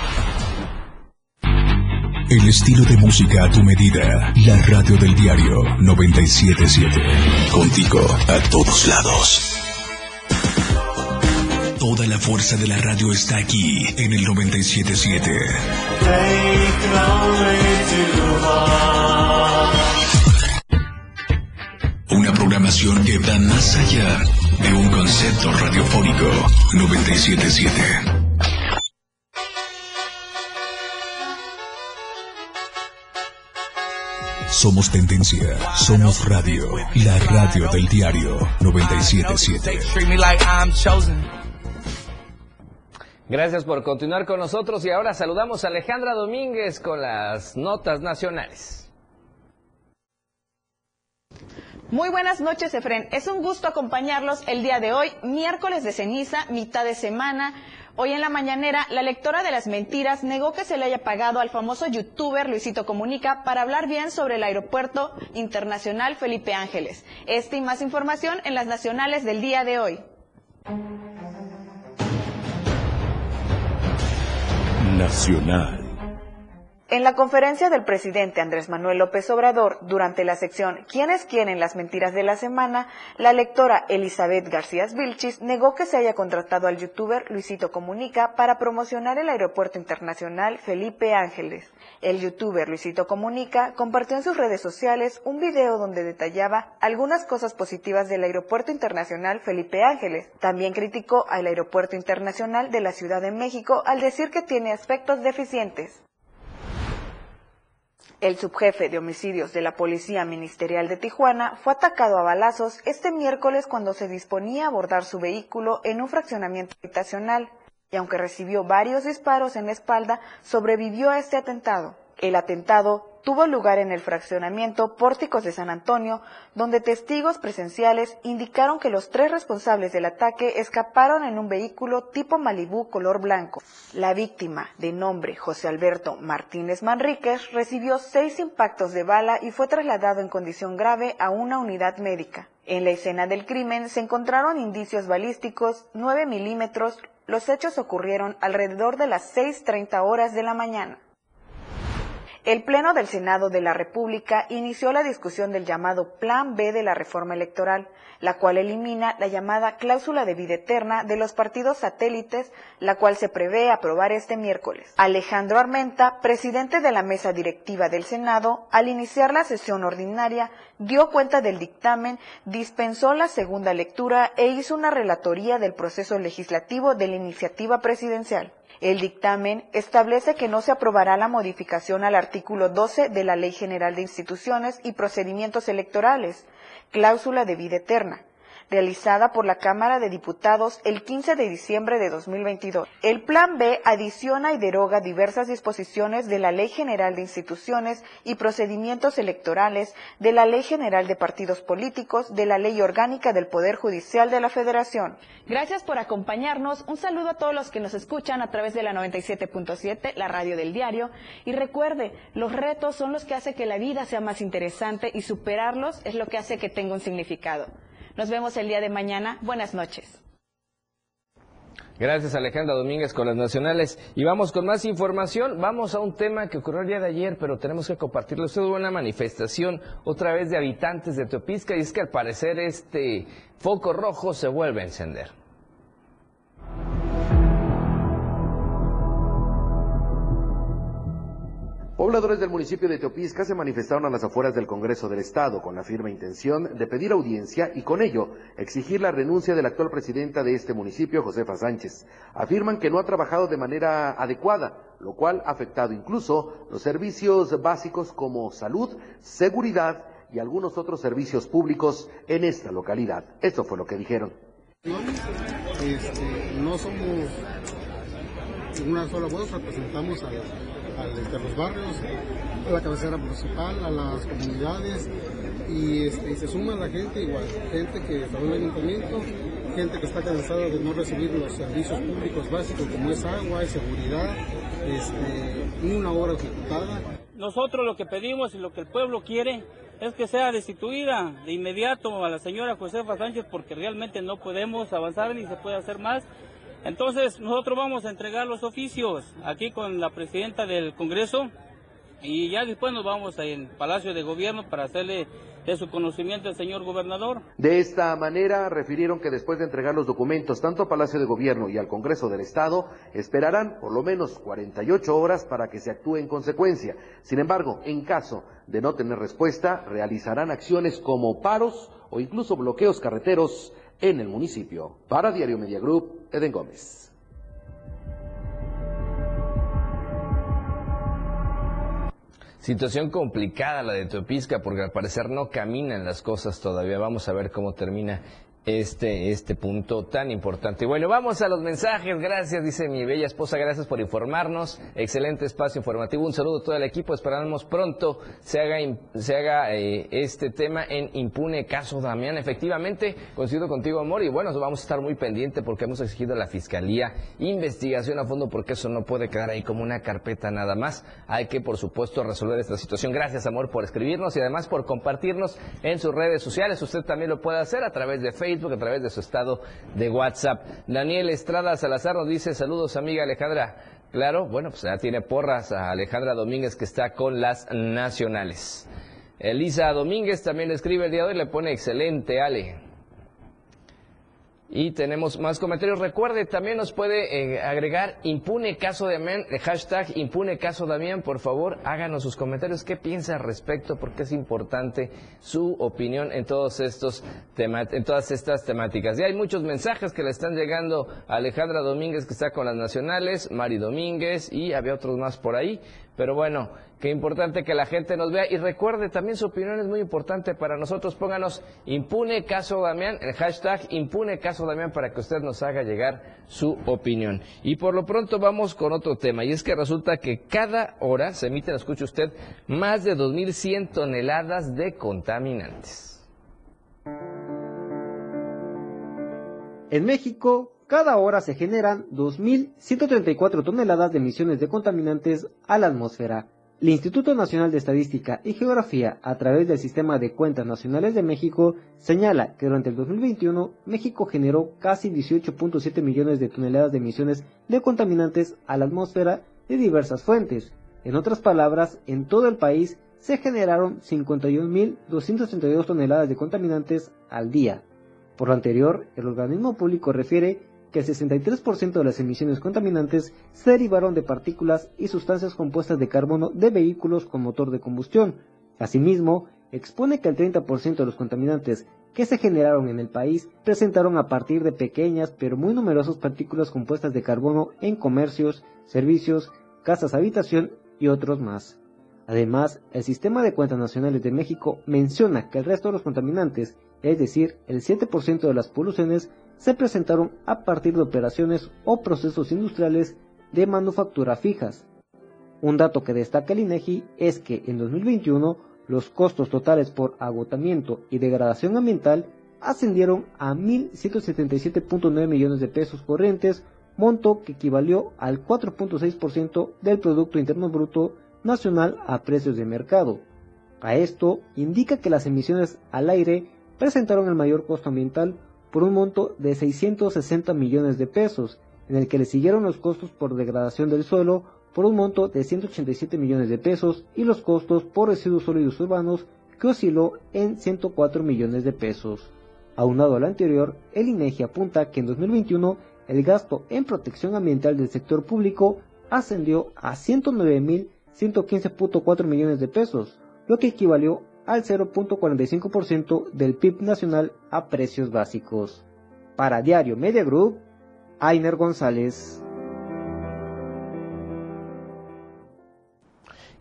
El estilo de música a tu medida. La radio del diario 977. Contigo a todos lados. Toda la fuerza de la radio está aquí en el 977. Una programación que va más allá de un concepto radiofónico 977. Somos tendencia, somos radio, la radio del diario 977.
Gracias por continuar con nosotros y ahora saludamos a Alejandra Domínguez con las notas nacionales.
Muy buenas noches, Efren. Es un gusto acompañarlos el día de hoy, miércoles de ceniza, mitad de semana. Hoy en la mañanera, la lectora de las mentiras negó que se le haya pagado al famoso youtuber Luisito Comunica para hablar bien sobre el aeropuerto internacional Felipe Ángeles. Esta y más información en las nacionales del día de hoy.
Nacional.
En la conferencia del presidente Andrés Manuel López Obrador, durante la sección ¿Quiénes quieren las mentiras de la semana?, la lectora Elizabeth García Vilchis negó que se haya contratado al youtuber Luisito Comunica para promocionar el aeropuerto internacional Felipe Ángeles. El youtuber Luisito Comunica compartió en sus redes sociales un video donde detallaba algunas cosas positivas del aeropuerto internacional Felipe Ángeles. También criticó al aeropuerto internacional de la Ciudad de México al decir que tiene aspectos deficientes. El subjefe de homicidios de la Policía Ministerial de Tijuana fue atacado a balazos este miércoles cuando se disponía a abordar su vehículo en un fraccionamiento habitacional y aunque recibió varios disparos en la espalda, sobrevivió a este atentado. El atentado tuvo lugar en el fraccionamiento Pórticos de San Antonio, donde testigos presenciales indicaron que los tres responsables del ataque escaparon en un vehículo tipo Malibú color blanco. La víctima, de nombre José Alberto Martínez Manríquez, recibió seis impactos de bala y fue trasladado en condición grave a una unidad médica. En la escena del crimen se encontraron indicios balísticos 9 milímetros. Los hechos ocurrieron alrededor de las 6.30 horas de la mañana. El Pleno del Senado de la República inició la discusión del llamado Plan B de la reforma electoral, la cual elimina la llamada cláusula de vida eterna de los partidos satélites, la cual se prevé aprobar este miércoles. Alejandro Armenta, presidente de la mesa directiva del Senado, al iniciar la sesión ordinaria, dio cuenta del dictamen, dispensó la segunda lectura e hizo una relatoría del proceso legislativo de la iniciativa presidencial. El dictamen establece que no se aprobará la modificación al artículo 12 de la Ley General de Instituciones y Procedimientos Electorales, cláusula de vida eterna, realizada por la Cámara de Diputados el 15 de diciembre de 2022. El Plan B adiciona y deroga diversas disposiciones de la Ley General de Instituciones y Procedimientos Electorales, de la Ley General de Partidos Políticos, de la Ley Orgánica del Poder Judicial de la Federación. Gracias por acompañarnos. Un saludo a todos los que nos escuchan a través de la 97.7, la radio del diario. Y recuerde, los retos son los que hacen que la vida sea más interesante y superarlos es lo que hace que tenga un significado. Nos vemos el día de mañana. Buenas noches.
Gracias Alejandra Domínguez con las nacionales. Y vamos con más información. Vamos a un tema que ocurrió el día de ayer, pero tenemos que compartirlo. Esto hubo una manifestación otra vez de habitantes de Teopisca y es que al parecer este foco rojo se vuelve a encender.
Pobladores del municipio de Teopisca se manifestaron a las afueras del Congreso del Estado con la firme intención de pedir audiencia y con ello exigir la renuncia de la actual presidenta de este municipio, Josefa Sánchez. Afirman que no ha trabajado de manera adecuada, lo cual ha afectado incluso los servicios básicos como salud, seguridad y algunos otros servicios públicos en esta localidad. Esto fue lo que dijeron.
Este, no somos una sola voz, representamos a, a los barrios, a la cabecera municipal, a las comunidades y, este, se suma la gente igual, gente que está en el ayuntamiento, gente que está cansada de no recibir los servicios públicos básicos como es agua, seguridad, este, una hora ejecutada.
Nosotros lo que pedimos y lo que el pueblo quiere es que sea destituida de inmediato a la señora Josefa Sánchez porque realmente no podemos avanzar ni se puede hacer más. Entonces nosotros vamos a entregar los oficios aquí con la presidenta del Congreso y ya después nos vamos al Palacio de Gobierno para hacerle de su conocimiento al señor gobernador.
De esta manera, refirieron que después de entregar los documentos tanto al Palacio de Gobierno y al Congreso del Estado, esperarán por lo menos 48 horas para que se actúe en consecuencia. Sin embargo, en caso de no tener respuesta, realizarán acciones como paros o incluso bloqueos carreteros en el municipio. Para Diario Media Group, Eden Gómez.
Situación complicada la de Teopisca porque al parecer no caminan las cosas todavía. Vamos a ver cómo termina este, este punto tan importante. Bueno, vamos a los mensajes. Gracias, dice mi bella esposa. Gracias por informarnos. Excelente espacio informativo. Un saludo a todo el equipo. Esperamos pronto se haga, se haga eh, este tema en impune caso Damián. Efectivamente, coincido contigo, amor. Y bueno, vamos a estar muy pendiente porque hemos exigido a la Fiscalía investigación a fondo porque eso no puede quedar ahí como una carpeta nada más. Hay que, por supuesto, resolver esta situación. Gracias, amor, por escribirnos y además por compartirnos en sus redes sociales. Usted también lo puede hacer a través de Facebook Facebook, a través de su estado de WhatsApp. Daniel Estrada Salazar nos dice saludos amiga Alejandra. Claro, bueno, pues ya tiene porras a Alejandra Domínguez que está con las nacionales. Elisa Domínguez también escribe el día de hoy, le pone excelente, Ale. Y tenemos más comentarios. Recuerde, también nos puede eh, agregar impune caso de el hashtag impune caso Damián. Por favor, háganos sus comentarios. ¿Qué piensa al respecto? Porque es importante su opinión en, todos estos en todas estas temáticas. Y hay muchos mensajes que le están llegando a Alejandra Domínguez, que está con las nacionales, Mari Domínguez, y había otros más por ahí. Pero bueno, qué importante que la gente nos vea y recuerde también su opinión es muy importante para nosotros. Pónganos impune caso Damián, el hashtag impune caso Damián para que usted nos haga llegar su opinión. Y por lo pronto vamos con otro tema y es que resulta que cada hora se emiten, escuche usted, más de 2.100 toneladas de contaminantes.
En México, cada hora se generan 2.134 toneladas de emisiones de contaminantes a la atmósfera. El Instituto Nacional de Estadística y Geografía, a través del Sistema de Cuentas Nacionales de México, señala que durante el 2021 México generó casi 18.7 millones de toneladas de emisiones de contaminantes a la atmósfera de diversas fuentes. En otras palabras, en todo el país se generaron 51.232 toneladas de contaminantes al día. Por lo anterior, el organismo público refiere que el 63% de las emisiones contaminantes se derivaron de partículas y sustancias compuestas de carbono de vehículos con motor de combustión. Asimismo, expone que el 30% de los contaminantes que se generaron en el país presentaron a partir de pequeñas pero muy numerosas partículas compuestas de carbono en comercios, servicios, casas habitación y otros más. Además, el Sistema de Cuentas Nacionales de México menciona que el resto de los contaminantes, es decir, el 7% de las poluciones, se presentaron a partir de operaciones o procesos industriales de manufactura fijas. Un dato que destaca el INEGI es que en 2021 los costos totales por agotamiento y degradación ambiental ascendieron a 1.177.9 millones de pesos corrientes, monto que equivalió al 4.6% del Producto Interno Bruto Nacional a precios de mercado. A esto indica que las emisiones al aire presentaron el mayor costo ambiental por un monto de 660 millones de pesos, en el que le siguieron los costos por degradación del suelo por un monto de 187 millones de pesos y los costos por residuos sólidos urbanos que osciló en 104 millones de pesos. Aunado a lo anterior, el INEGI apunta que en 2021 el gasto en protección ambiental del sector público ascendió a 109.000 115.4 millones de pesos, lo que equivalió al 0.45% del PIB nacional a precios básicos. Para Diario Media Group, Ainer González.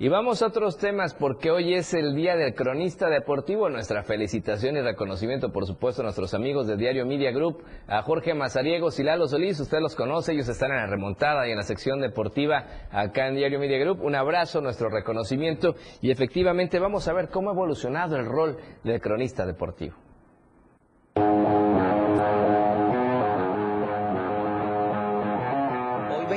Y vamos a otros temas porque hoy es el Día del Cronista Deportivo. Nuestra felicitación y reconocimiento, por supuesto, a nuestros amigos de Diario Media Group, a Jorge Mazariegos y Lalo Solís. Usted los conoce, ellos están en la remontada y en la sección deportiva acá en Diario Media Group. Un abrazo, nuestro reconocimiento y efectivamente vamos a ver cómo ha evolucionado el rol del cronista deportivo.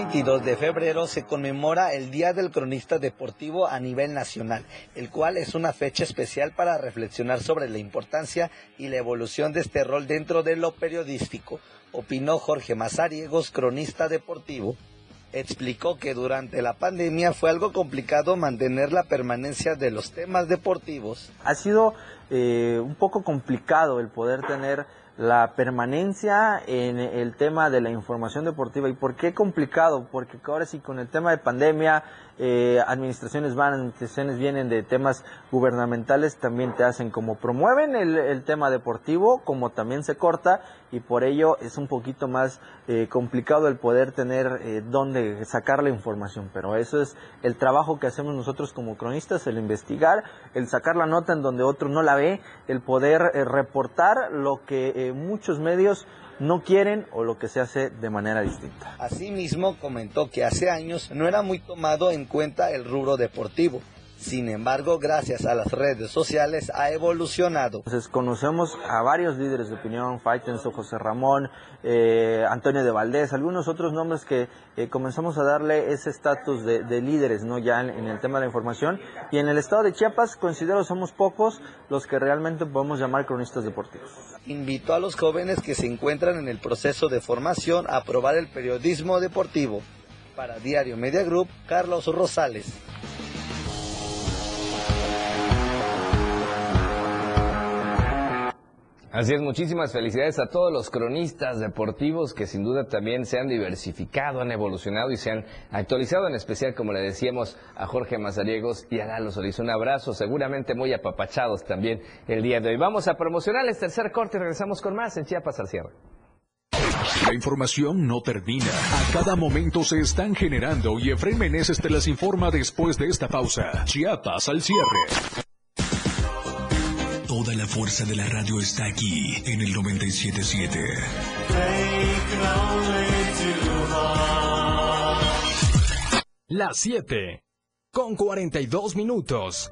22 de febrero se conmemora el Día del Cronista Deportivo a nivel nacional, el cual es una fecha especial para reflexionar sobre la importancia y la evolución de este rol dentro de lo periodístico, opinó Jorge Mazariegos, cronista deportivo. Explicó que durante la pandemia fue algo complicado mantener la permanencia de los temas deportivos.
Ha sido eh, un poco complicado el poder tener la permanencia en el tema de la información deportiva. ¿Y por qué complicado? Porque ahora sí con el tema de pandemia, eh, administraciones van, administraciones vienen de temas gubernamentales, también te hacen como promueven el, tema deportivo, como también se corta y por ello es un poquito más eh, complicado el poder tener eh, dónde sacar la información. Pero eso es el trabajo que hacemos nosotros como cronistas, el investigar, el sacar la nota en donde otro no la ve, el poder reportar lo que muchos medios no quieren o lo que se hace de manera distinta.
Asimismo, comentó que hace años no era muy tomado en cuenta el rubro deportivo. Sin embargo, gracias a las redes sociales ha evolucionado.
Entonces, conocemos a varios líderes de opinión, Faitenso, José Ramón, eh, Antonio de Valdés, algunos otros nombres que eh, comenzamos a darle ese estatus de, líderes, ¿no? Ya en, el tema de la información. Y en el estado de Chiapas, considero somos pocos los que realmente podemos llamar cronistas deportivos.
Invitó a los jóvenes que se encuentran en el proceso de formación a probar el periodismo deportivo. Para Diario Media Group, Carlos Rosales.
Así es, muchísimas felicidades a todos los cronistas deportivos que sin duda también se han diversificado, han evolucionado y se han actualizado, en especial, como le decíamos, a Jorge Mazariegos y a Lalo Solís. Un abrazo, seguramente muy apapachados también el día de hoy. Vamos a promocionar el tercer corte regresamos con más en Chiapas al cierre.
La información no termina. A cada momento se están generando y Efraín Meneses te las informa después de esta pausa. Chiapas al cierre.
Toda la fuerza de la radio está aquí en el 977.
Las 7 con 42 minutos.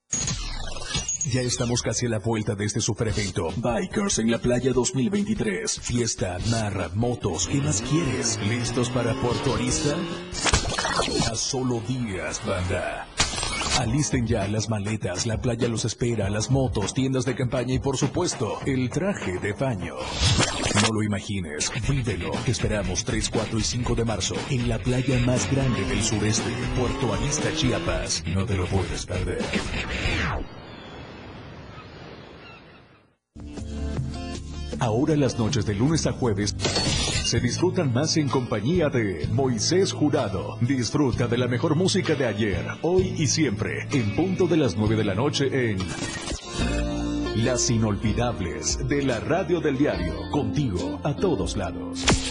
Ya estamos casi a la vuelta de este super evento. Bikers en la playa 2023. Fiesta, mar, motos, ¿qué más quieres? ¿Listos para Puerto Arista? A solo días, banda. Alisten ya las maletas, la playa los espera, las motos, tiendas de campaña y por supuesto, el traje de baño. No lo imagines, vívelo. Te esperamos 3, 4 y 5 de marzo en la playa más grande del sureste, Puerto Arista, Chiapas. No te lo puedes perder. Ahora las noches de lunes a jueves se disfrutan más en compañía de Moisés Jurado. Disfruta de la mejor música de ayer, hoy y siempre, en punto de las 9 de la noche en Las Inolvidables de la Radio del Diario, contigo a todos lados.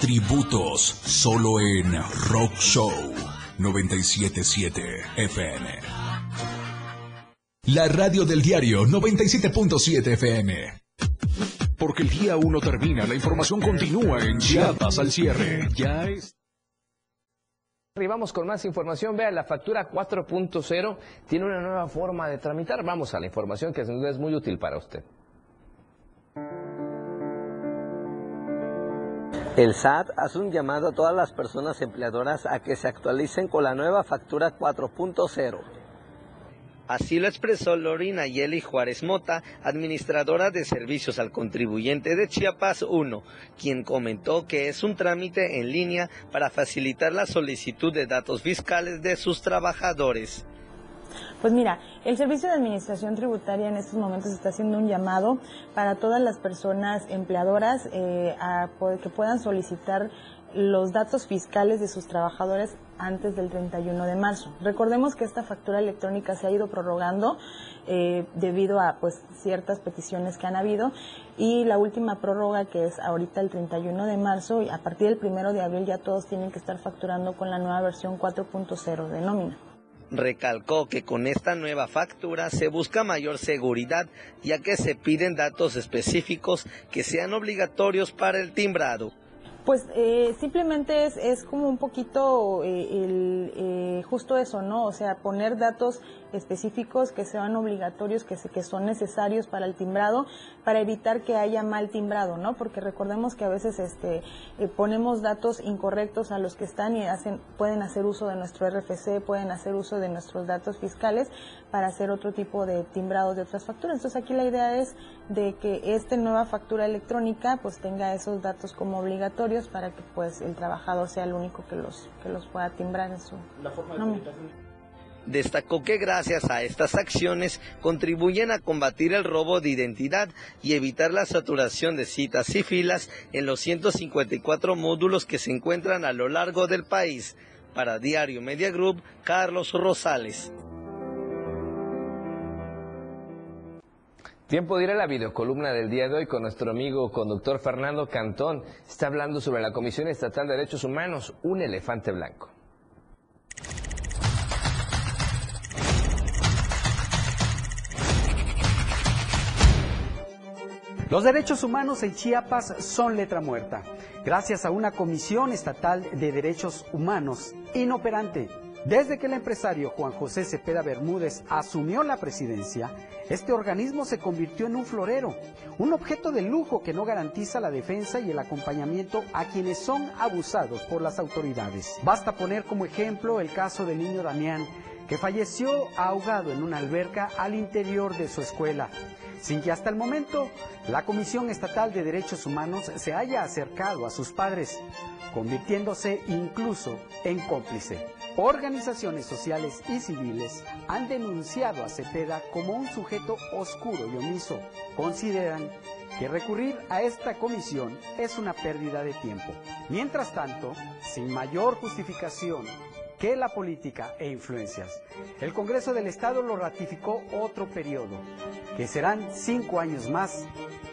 Tributos solo en Rock Show 977 FM. La radio del diario 97.7 FM. Porque el día uno termina, la información continúa en Chiapas al cierre. Ya es.
Arribamos con más información. Vea, la factura 4.0 tiene una nueva forma de tramitar. Vamos a la información que es muy útil para usted.
El SAT hace un llamado a todas las personas empleadoras a que se actualicen con la nueva factura 4.0. Así lo expresó Lorina Yeli Juárez Mota, administradora de servicios al contribuyente de Chiapas 1, quien comentó que es un trámite en línea para facilitar la solicitud de datos fiscales de sus trabajadores.
Pues mira, el Servicio de Administración Tributaria en estos momentos está haciendo un llamado para todas las personas empleadoras eh, a que puedan solicitar los datos fiscales de sus trabajadores antes del 31 de marzo. Recordemos que esta factura electrónica se ha ido prorrogando eh, debido a pues ciertas peticiones que han habido y la última prórroga que es ahorita el 31 de marzo y a partir del 1 de abril ya todos tienen que estar facturando con la nueva versión 4.0 de nómina.
Recalcó que con esta nueva factura se busca mayor seguridad ya que se piden datos específicos que sean obligatorios para el timbrado.
Pues eh, simplemente es, como un poquito eh, el, eh, justo eso, ¿no? O sea, poner datos específicos que sean obligatorios, que, se, que son necesarios para el timbrado, para evitar que haya mal timbrado, ¿no? Porque recordemos que a veces este, eh, ponemos datos incorrectos a los que están y hacen, pueden hacer uso de nuestro RFC, pueden hacer uso de nuestros datos fiscales para hacer otro tipo de timbrados de otras facturas. Entonces aquí la idea es de que esta nueva factura electrónica pues tenga esos datos como obligatorios para que pues el trabajador sea el único que los, que los pueda timbrar en su
la forma de Destacó que gracias a estas acciones contribuyen a combatir el robo de identidad y evitar la saturación de citas y filas en los 154 módulos que se encuentran a lo largo del país. Para Diario Media Group, Carlos Rosales.
Tiempo de ir a la videocolumna del día de hoy con nuestro amigo conductor Fernando Cantón. Está hablando sobre la Comisión Estatal de Derechos Humanos, un elefante blanco.
Los derechos humanos en Chiapas son letra muerta, gracias a una Comisión Estatal de Derechos Humanos inoperante. Desde que el empresario Juan José Cepeda Bermúdez asumió la presidencia, este organismo se convirtió en un florero, un objeto de lujo que no garantiza la defensa y el acompañamiento a quienes son abusados por las autoridades. Basta poner como ejemplo el caso del niño Damián, que falleció ahogado en una alberca al interior de su escuela sin que hasta el momento la Comisión Estatal de Derechos Humanos se haya acercado a sus padres, convirtiéndose incluso en cómplice. Organizaciones sociales y civiles han denunciado a Cepeda como un sujeto oscuro y omiso. Consideran que recurrir a esta comisión es una pérdida de tiempo. Mientras tanto, sin mayor justificación que la política e influencias. El Congreso del Estado lo ratificó otro periodo, que serán cinco años más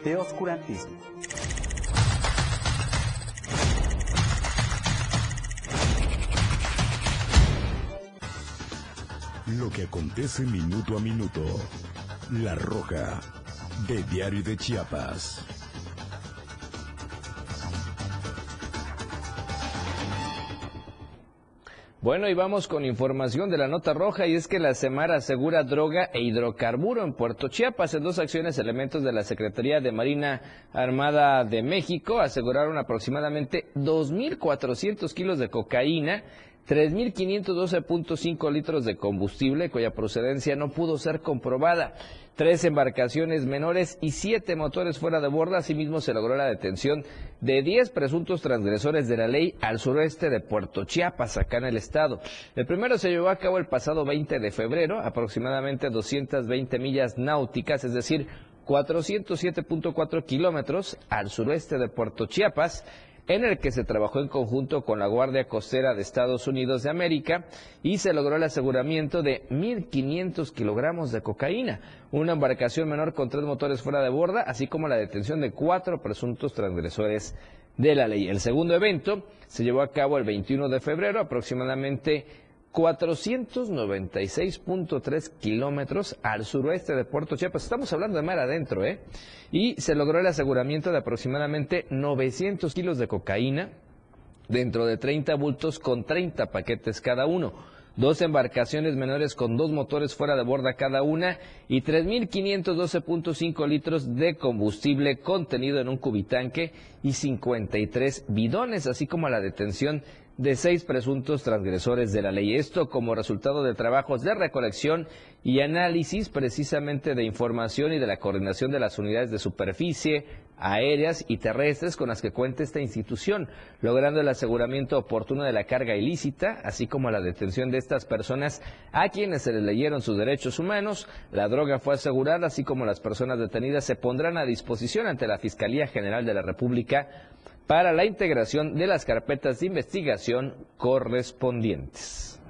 de oscurantismo.
Lo que acontece minuto a minuto. La Roja, de Diario de Chiapas.
Bueno, y vamos con información de la nota roja y es que la Semara asegura droga e hidrocarburo en Puerto Chiapas. En dos acciones, elementos de la Secretaría de Marina Armada de México aseguraron aproximadamente 2.400 kilos de cocaína 3.512.5 litros de combustible cuya procedencia no pudo ser comprobada, tres embarcaciones menores y siete motores fuera de borda. Asimismo, se logró la detención de 10 presuntos transgresores de la ley al sureste de Puerto Chiapas, acá en el estado. El primero se llevó a cabo el pasado 20 de febrero, aproximadamente 220 millas náuticas, es decir, 407.4 kilómetros al sureste de Puerto Chiapas en el que se trabajó en conjunto con la Guardia Costera de Estados Unidos de América y se logró el aseguramiento de 1.500 kilogramos de cocaína, una embarcación menor con tres motores fuera de borda, así como la detención de cuatro presuntos transgresores de la ley. El segundo evento se llevó a cabo el 21 de febrero, aproximadamente 496.3 kilómetros al suroeste de Puerto Chiapas. Estamos hablando de mar adentro, ¿eh? Y se logró el aseguramiento de aproximadamente 900 kilos de cocaína dentro de 30 bultos con 30 paquetes cada uno. Dos embarcaciones menores con dos motores fuera de borda cada una y 3.512.5 litros de combustible contenido en un cubitanque y 53 bidones, así como la detención de seis presuntos transgresores de la ley. Esto como resultado de trabajos de recolección y análisis precisamente de información y de la coordinación de las unidades de superficie, aéreas y terrestres con las que cuenta esta institución, logrando el aseguramiento oportuno de la carga ilícita, así como la detención de estas personas a quienes se les leyeron sus derechos humanos. La droga fue asegurada, así como las personas detenidas se pondrán a disposición ante la Fiscalía General de la República para la integración de las carpetas de investigación correspondientes.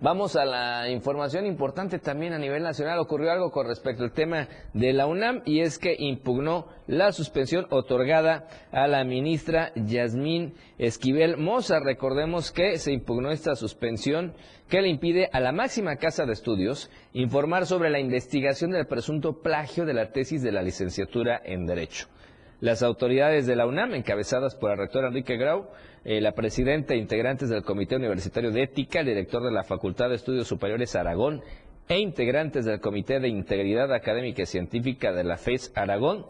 Vamos a la información importante también a nivel nacional. Ocurrió algo con respecto al tema de la UNAM y es que impugnó la suspensión otorgada a la ministra Yasmín Esquivel Moza. Recordemos que se impugnó esta suspensión que le impide a la máxima casa de estudios informar sobre la investigación del presunto plagio de la tesis de la licenciatura en Derecho. Las autoridades de la UNAM, encabezadas por el rector Enrique Grau, eh, la presidenta e integrantes del Comité Universitario de Ética, el director de la Facultad de Estudios Superiores Aragón e integrantes del Comité de Integridad Académica y Científica de la FES Aragón,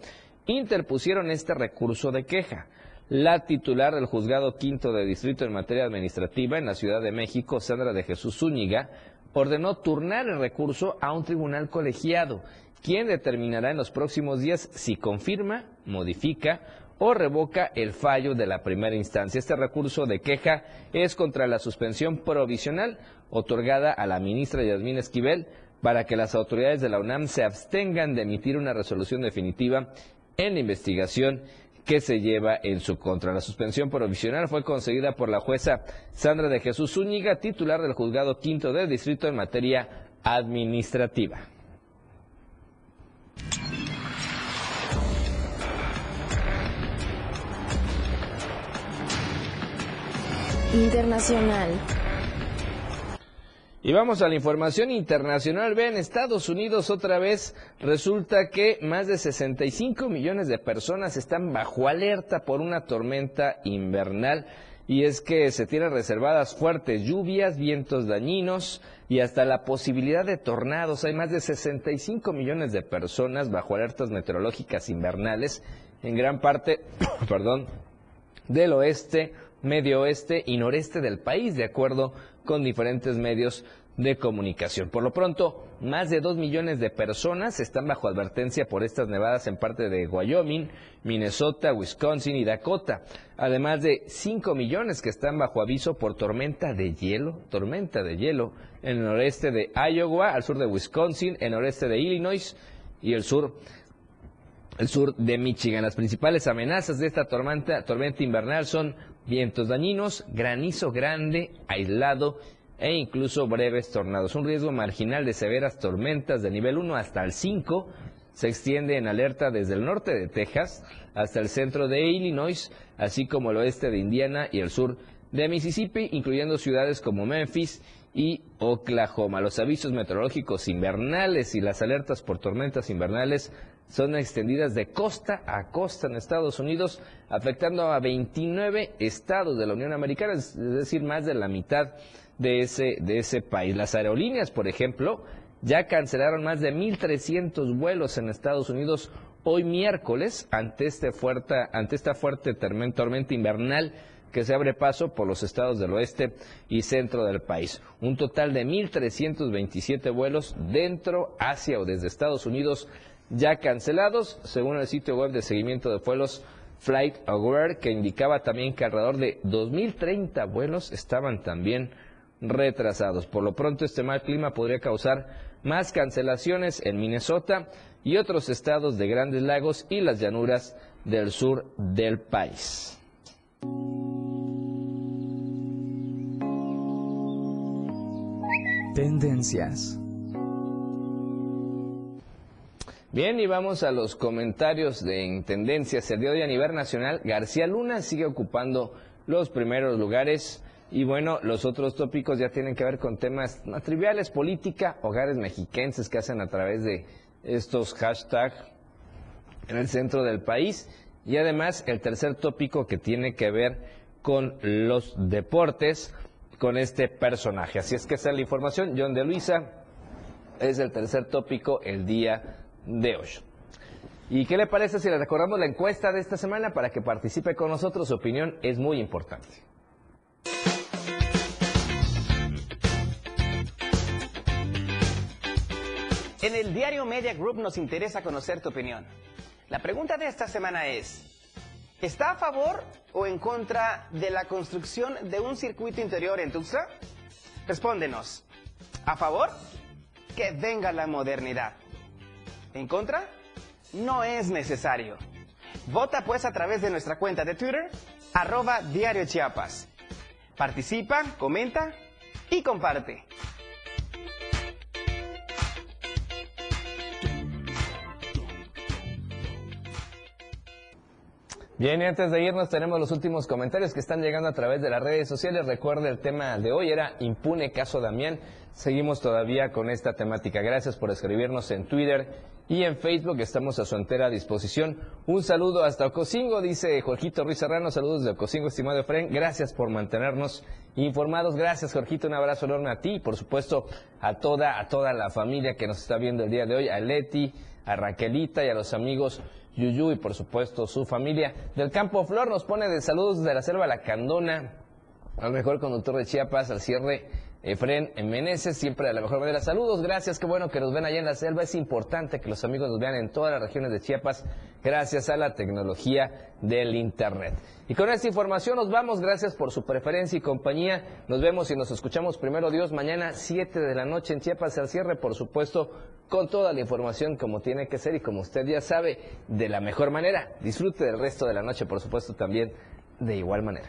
interpusieron este recurso de queja. La titular del Juzgado Quinto de Distrito en materia administrativa en la Ciudad de México, Sandra de Jesús Zúñiga, ordenó turnar el recurso a un tribunal colegiado quien determinará en los próximos días si confirma, modifica o revoca el fallo de la primera instancia. Este recurso de queja es contra la suspensión provisional otorgada a la ministra Yasmín Esquivel para que las autoridades de la UNAM se abstengan de emitir una resolución definitiva en la investigación que se lleva en su contra. La suspensión provisional fue conseguida por la jueza Sandra de Jesús Zúñiga, titular del juzgado quinto del distrito en materia administrativa.
Internacional.
Y vamos a la información internacional. Vean, Estados Unidos otra vez resulta que más de 65 millones de personas están bajo alerta por una tormenta invernal. Y es que se tienen reservadas fuertes lluvias, vientos dañinos y hasta la posibilidad de tornados. Hay más de 65 millones de personas bajo alertas meteorológicas invernales en gran parte, perdón, del oeste medio oeste y noreste del país, de acuerdo con diferentes medios de comunicación. Por lo pronto, más de dos millones de personas están bajo advertencia por estas nevadas en parte de Wyoming, Minnesota, Wisconsin y Dakota, además de cinco millones que están bajo aviso por tormenta de hielo, tormenta de hielo en el noreste de Iowa, al sur de Wisconsin, el noreste de Illinois y el sur el sur de Michigan. Las principales amenazas de esta tormenta, tormenta invernal son vientos dañinos, granizo grande, aislado e incluso breves tornados. Un riesgo marginal de severas tormentas de nivel 1 hasta el 5 se extiende en alerta desde el norte de Texas hasta el centro de Illinois, así como el oeste de Indiana y el sur de Mississippi, incluyendo ciudades como Memphis y Oklahoma. Los avisos meteorológicos invernales y las alertas por tormentas invernales son extendidas de costa a costa en Estados Unidos, afectando a 29 estados de la Unión Americana, es decir, más de la mitad de ese, de ese país. Las aerolíneas, por ejemplo, ya cancelaron más de 1.300 vuelos en Estados Unidos hoy miércoles ante, este fuerte, ante esta fuerte tormenta invernal que se abre paso por los estados del oeste y centro del país. Un total de 1.327 vuelos dentro, hacia o desde Estados Unidos ya cancelados, según el sitio web de seguimiento de vuelos Flight Aware, que indicaba también que alrededor de 2.030 vuelos estaban también retrasados. Por lo pronto, este mal clima podría causar más cancelaciones en Minnesota y otros estados de Grandes Lagos y las llanuras del sur del país.
Tendencias.
Bien, y vamos a los comentarios de Tendencias. El día de hoy a nivel nacional, García Luna sigue ocupando los primeros lugares. Y bueno, los otros tópicos ya tienen que ver con temas más triviales, política, hogares mexiquenses que hacen a través de estos hashtags en el centro del país. Y además el tercer tópico que tiene que ver con los deportes, con este personaje. Así es que esa es la información. John de Luisa es el tercer tópico el día de hoy. ¿Y qué le parece si le recordamos la encuesta de esta semana para que participe con nosotros? Su opinión es muy importante.
En el diario Media Group nos interesa conocer tu opinión. La pregunta de esta semana es, ¿está a favor o en contra de la construcción de un circuito interior en Tuxtla? Respóndenos. ¿A favor? Que venga la modernidad. ¿En contra? No es necesario. Vota pues a través de nuestra cuenta de Twitter, arroba Diario Chiapas. Participa, comenta y comparte.
Bien, y antes de irnos tenemos los últimos comentarios que están llegando a través de las redes sociales. Recuerde el tema de hoy era impune caso Damián. Seguimos todavía con esta temática. Gracias por escribirnos en Twitter y en Facebook. Estamos a su entera disposición. Un saludo hasta Ocosingo, dice Jorgito Ruiz Serrano. Saludos de Ocosingo, estimado Efren. Gracias por mantenernos informados. Gracias, Jorgito. Un abrazo enorme a ti y, por supuesto, a toda, a toda la familia que nos está viendo el día de hoy. A Leti, a Raquelita y a los amigos Yuyu y por supuesto su familia. Del Campo Flor nos pone de saludos de la selva La Candona, al mejor conductor de Chiapas, al cierre Efren Meneses, siempre de la mejor manera. Saludos, gracias, qué bueno que nos ven allá en la selva. Es importante que los amigos nos vean en todas las regiones de Chiapas gracias a la tecnología del Internet. Y con esta información nos vamos, gracias por su preferencia y compañía. Nos vemos y nos escuchamos primero Dios mañana 7 de la noche en Chiapas al cierre, por supuesto, con toda la información como tiene que ser y como usted ya sabe, de la mejor manera. Disfrute del resto de la noche, por supuesto, también de igual manera.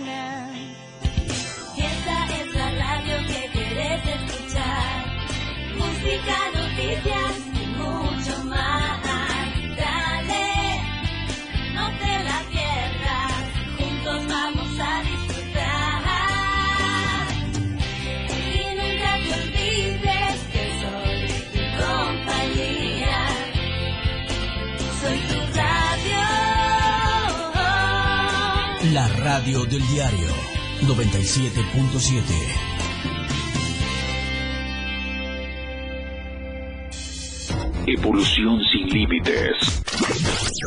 La radio del diario 97.7.
Evolución sin límites.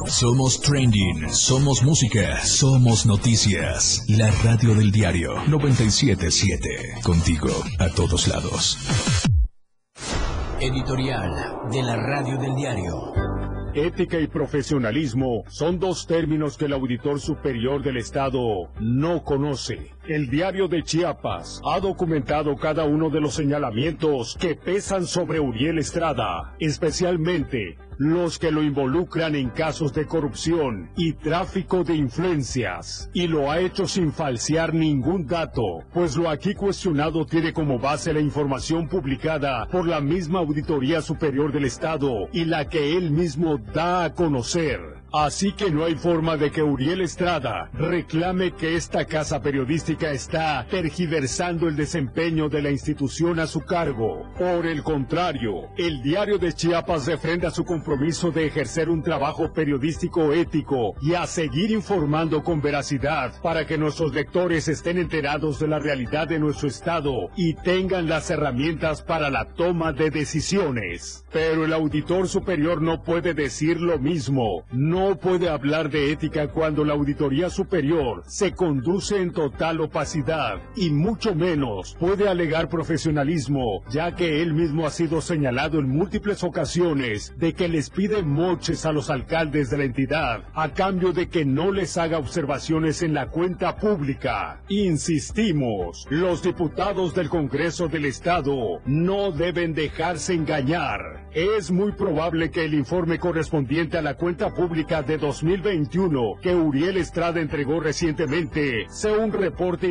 Somos trending, somos música, somos noticias. La radio del diario 977. Contigo a todos lados. Editorial de la radio del diario.
Ética y profesionalismo son dos términos que el auditor superior del Estado no conoce. El diario de Chiapas ha documentado cada uno de los señalamientos que pesan sobre Uriel Estrada, especialmente los que lo involucran en casos de corrupción y tráfico de influencias, y lo ha hecho sin falsear ningún dato, pues lo aquí cuestionado tiene como base la información publicada por la misma Auditoría Superior del Estado y la que él mismo da a conocer. Así que no hay forma de que Uriel Estrada reclame que esta casa periodística está tergiversando el desempeño de la institución a su cargo. Por el contrario, el diario de Chiapas refrenda su compromiso de ejercer un trabajo periodístico ético y a seguir informando con veracidad para que nuestros lectores estén enterados de la realidad de nuestro estado y tengan las herramientas para la toma de decisiones. Pero el auditor superior no puede decir lo mismo. No no puede hablar de ética cuando la Auditoría Superior se conduce en total opacidad y mucho menos puede alegar profesionalismo, ya que él mismo ha sido señalado en múltiples ocasiones de que les pide moches a los alcaldes de la entidad a cambio de que no les haga observaciones en la cuenta pública. Insistimos, los diputados del Congreso del Estado no deben dejarse engañar. Es muy probable que el informe correspondiente a la cuenta pública de 2021 que Uriel Estrada entregó recientemente sea un reporte